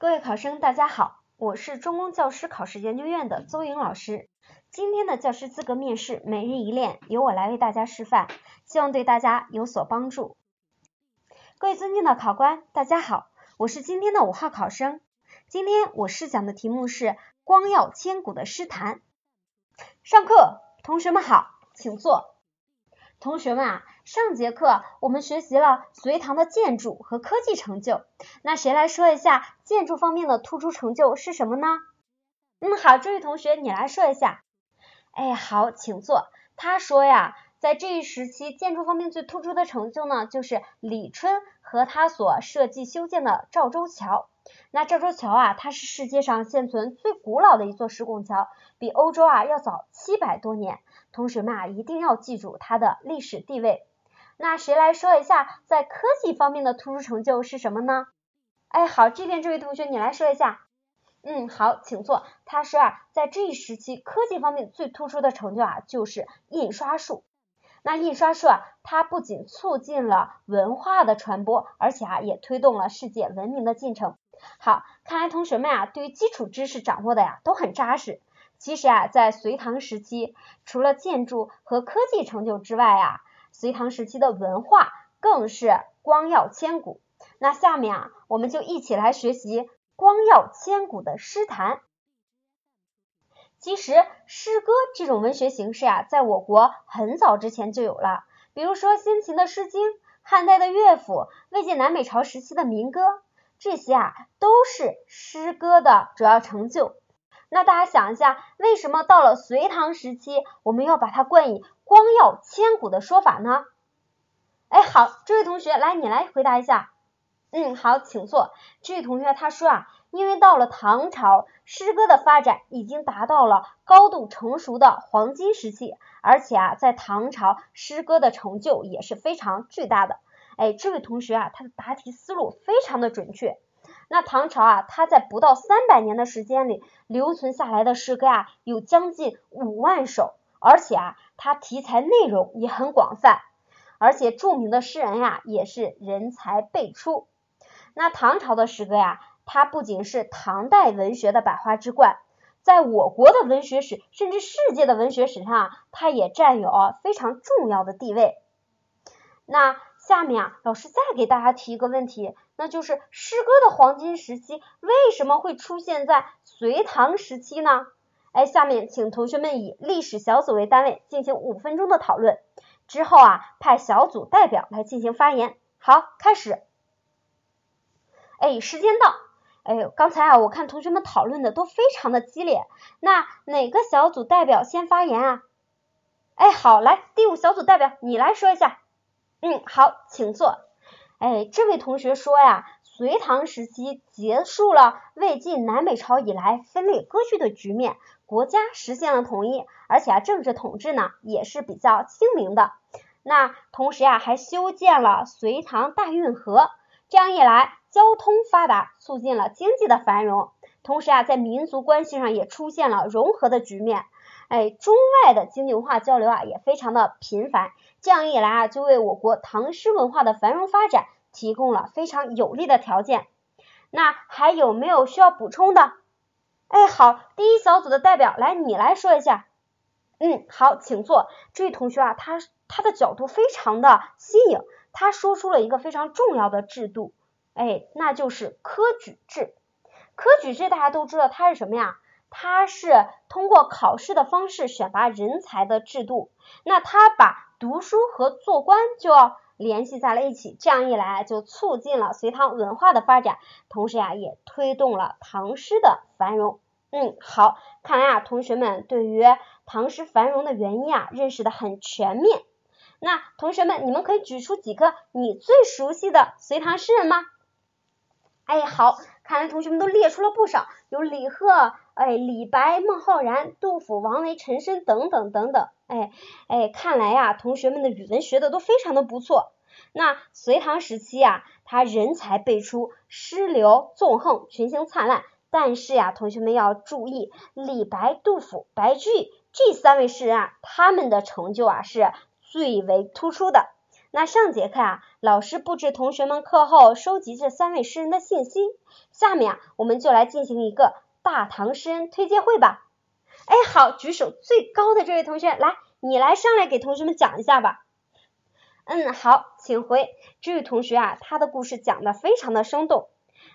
各位考生，大家好，我是中公教师考试研究院的邹颖老师。今天的教师资格面试每日一练由我来为大家示范，希望对大家有所帮助。各位尊敬的考官，大家好，我是今天的五号考生。今天我试讲的题目是光耀千古的诗坛。上课，同学们好，请坐。同学们啊，上节课我们学习了隋唐的建筑和科技成就，那谁来说一下建筑方面的突出成就是什么呢？嗯，好，这位同学你来说一下。哎，好，请坐。他说呀，在这一时期建筑方面最突出的成就呢，就是李春和他所设计修建的赵州桥。那赵州桥啊，它是世界上现存最古老的一座石拱桥，比欧洲啊要早七百多年。同学们啊，一定要记住它的历史地位。那谁来说一下，在科技方面的突出成就是什么呢？哎，好，这边这位同学你来说一下。嗯，好，请坐。他说啊，在这一时期科技方面最突出的成就啊，就是印刷术。那印刷术啊，它不仅促进了文化的传播，而且啊，也推动了世界文明的进程。好，看来同学们啊，对于基础知识掌握的呀都很扎实。其实啊，在隋唐时期，除了建筑和科技成就之外啊，隋唐时期的文化更是光耀千古。那下面啊，我们就一起来学习光耀千古的诗坛。其实，诗歌这种文学形式啊，在我国很早之前就有了，比如说先秦的《诗经》、汉代的乐府、魏晋南北朝时期的民歌。这些啊都是诗歌的主要成就。那大家想一下，为什么到了隋唐时期，我们要把它冠以光耀千古的说法呢？哎，好，这位同学，来你来回答一下。嗯，好，请坐。这位同学他说啊，因为到了唐朝，诗歌的发展已经达到了高度成熟的黄金时期，而且啊，在唐朝诗歌的成就也是非常巨大的。哎，这位同学啊，他的答题思路非常的准确。那唐朝啊，它在不到三百年的时间里留存下来的诗歌啊，有将近五万首，而且啊，它题材内容也很广泛，而且著名的诗人呀，也是人才辈出。那唐朝的诗歌呀，它不仅是唐代文学的百花之冠，在我国的文学史，甚至世界的文学史上，它也占有非常重要的地位。那下面啊，老师再给大家提一个问题，那就是诗歌的黄金时期为什么会出现在隋唐时期呢？哎，下面请同学们以历史小组为单位进行五分钟的讨论，之后啊，派小组代表来进行发言。好，开始。哎，时间到。哎，刚才啊，我看同学们讨论的都非常的激烈，那哪个小组代表先发言啊？哎，好，来，第五小组代表你来说一下。嗯，好，请坐。哎，这位同学说呀，隋唐时期结束了魏晋南北朝以来分裂割据的局面，国家实现了统一，而且啊，政治统治呢也是比较清明的。那同时呀，还修建了隋唐大运河，这样一来，交通发达，促进了经济的繁荣。同时啊，在民族关系上也出现了融合的局面。哎，中外的经济文化交流啊，也非常的频繁。这样一来啊，就为我国唐诗文化的繁荣发展提供了非常有利的条件。那还有没有需要补充的？哎，好，第一小组的代表来，你来说一下。嗯，好，请坐。这位同学啊，他他的角度非常的新颖，他说出了一个非常重要的制度，哎，那就是科举制。科举制大家都知道它是什么呀？它是通过考试的方式选拔人才的制度。那他把读书和做官就联系在了一起，这样一来就促进了隋唐文化的发展，同时呀也推动了唐诗的繁荣。嗯，好，看来啊同学们对于唐诗繁荣的原因啊认识的很全面。那同学们，你们可以举出几个你最熟悉的隋唐诗人吗？哎，好，看来同学们都列出了不少，有李贺。哎，李白、孟浩然、杜甫、王维、陈升等等等等，哎哎，看来呀，同学们的语文学的都非常的不错。那隋唐时期啊，他人才辈出，诗流纵横，群星灿烂。但是呀，同学们要注意，李白、杜甫、白居易这三位诗人啊，他们的成就啊是最为突出的。那上节课啊，老师布置同学们课后收集这三位诗人的信息。下面啊，我们就来进行一个大唐诗人推介会吧。哎，好，举手最高的这位同学，来，你来上来给同学们讲一下吧。嗯，好，请回。这位同学啊，他的故事讲的非常的生动。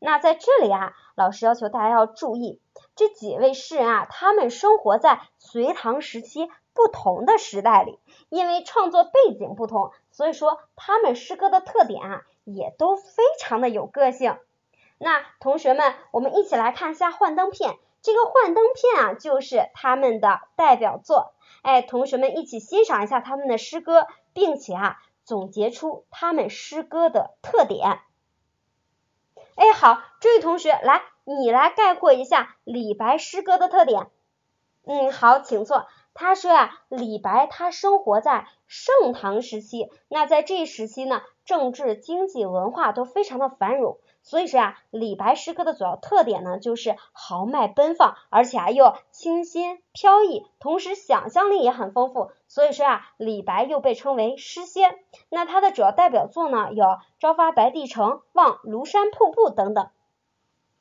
那在这里啊，老师要求大家要注意，这几位诗人啊，他们生活在隋唐时期不同的时代里，因为创作背景不同，所以说他们诗歌的特点啊，也都非常的有个性。那同学们，我们一起来看一下《幻灯片》。这个《幻灯片》啊，就是他们的代表作。哎，同学们一起欣赏一下他们的诗歌，并且啊。总结出他们诗歌的特点。哎，好，这位同学，来，你来概括一下李白诗歌的特点。嗯，好，请坐。他说啊，李白他生活在盛唐时期，那在这时期呢，政治、经济、文化都非常的繁荣。所以说啊，李白诗歌的主要特点呢，就是豪迈奔放，而且啊又清新飘逸，同时想象力也很丰富。所以说啊，李白又被称为诗仙。那他的主要代表作呢，有《朝发白帝城》《望庐山瀑布》等等。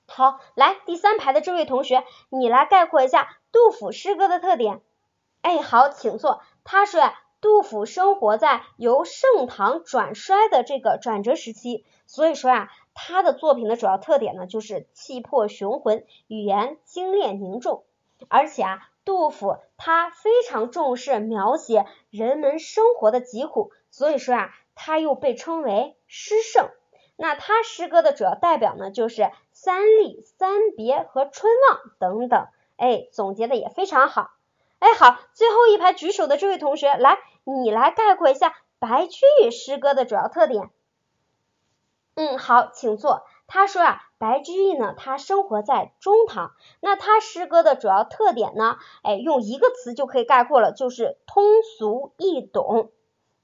好，来第三排的这位同学，你来概括一下杜甫诗歌的特点。哎，好，请坐。他说呀。杜甫生活在由盛唐转衰的这个转折时期，所以说啊，他的作品的主要特点呢，就是气魄雄浑，语言精炼凝重。而且啊，杜甫他非常重视描写人们生活的疾苦，所以说啊，他又被称为诗圣。那他诗歌的主要代表呢，就是《三吏》《三别》和《春望》等等。哎，总结的也非常好。哎，好，最后一排举手的这位同学，来，你来概括一下白居易诗歌的主要特点。嗯，好，请坐。他说啊，白居易呢，他生活在中唐，那他诗歌的主要特点呢，哎，用一个词就可以概括了，就是通俗易懂。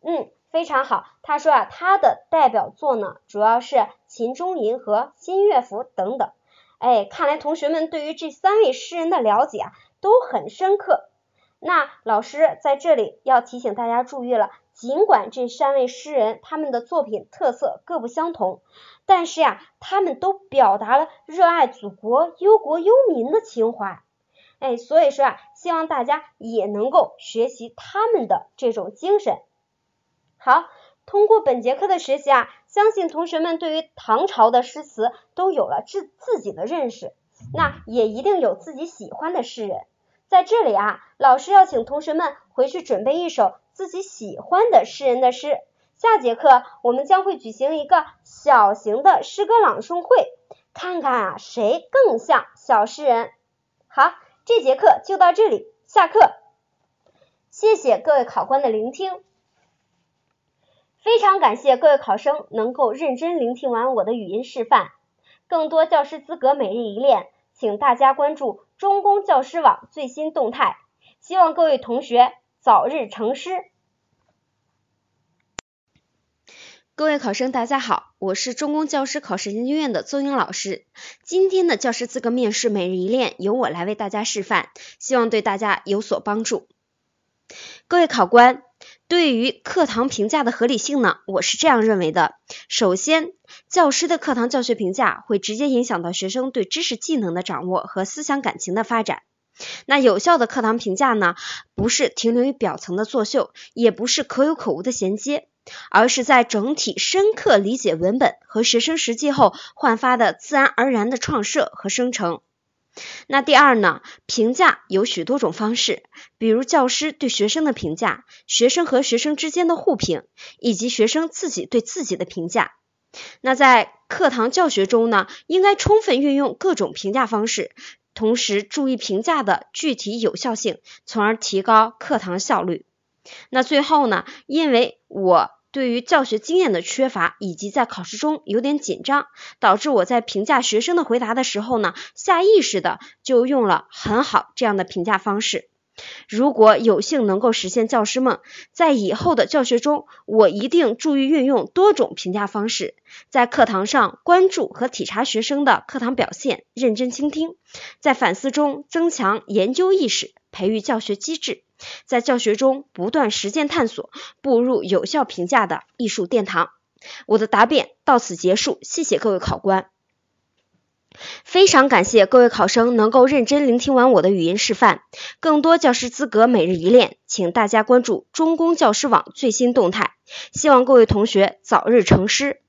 嗯，非常好。他说啊，他的代表作呢，主要是《秦中吟》和《新乐府》等等。哎，看来同学们对于这三位诗人的了解啊，都很深刻。那老师在这里要提醒大家注意了，尽管这三位诗人他们的作品特色各不相同，但是呀，他们都表达了热爱祖国、忧国忧民的情怀。哎，所以说啊，希望大家也能够学习他们的这种精神。好，通过本节课的学习啊，相信同学们对于唐朝的诗词都有了自自己的认识，那也一定有自己喜欢的诗人。在这里啊，老师要请同学们回去准备一首自己喜欢的诗人的诗。下节课我们将会举行一个小型的诗歌朗诵会，看看啊谁更像小诗人。好，这节课就到这里，下课。谢谢各位考官的聆听，非常感谢各位考生能够认真聆听完我的语音示范。更多教师资格每日一练，请大家关注。中公教师网最新动态，希望各位同学早日成师。各位考生，大家好，我是中公教师考试研究院的邹英老师。今天的教师资格面试每日一练由我来为大家示范，希望对大家有所帮助。各位考官，对于课堂评价的合理性呢，我是这样认为的：首先，教师的课堂教学评价会直接影响到学生对知识技能的掌握和思想感情的发展。那有效的课堂评价呢，不是停留于表层的作秀，也不是可有可无的衔接，而是在整体深刻理解文本和学生实际后焕发的自然而然的创设和生成。那第二呢？评价有许多种方式，比如教师对学生的评价，学生和学生之间的互评，以及学生自己对自己的评价。那在课堂教学中呢，应该充分运用各种评价方式，同时注意评价的具体有效性，从而提高课堂效率。那最后呢，因为我。对于教学经验的缺乏，以及在考试中有点紧张，导致我在评价学生的回答的时候呢，下意识的就用了很好这样的评价方式。如果有幸能够实现教师梦，在以后的教学中，我一定注意运用多种评价方式，在课堂上关注和体察学生的课堂表现，认真倾听，在反思中增强研究意识，培育教学机制。在教学中不断实践探索，步入有效评价的艺术殿堂。我的答辩到此结束，谢谢各位考官。非常感谢各位考生能够认真聆听完我的语音示范。更多教师资格每日一练，请大家关注中公教师网最新动态。希望各位同学早日成师。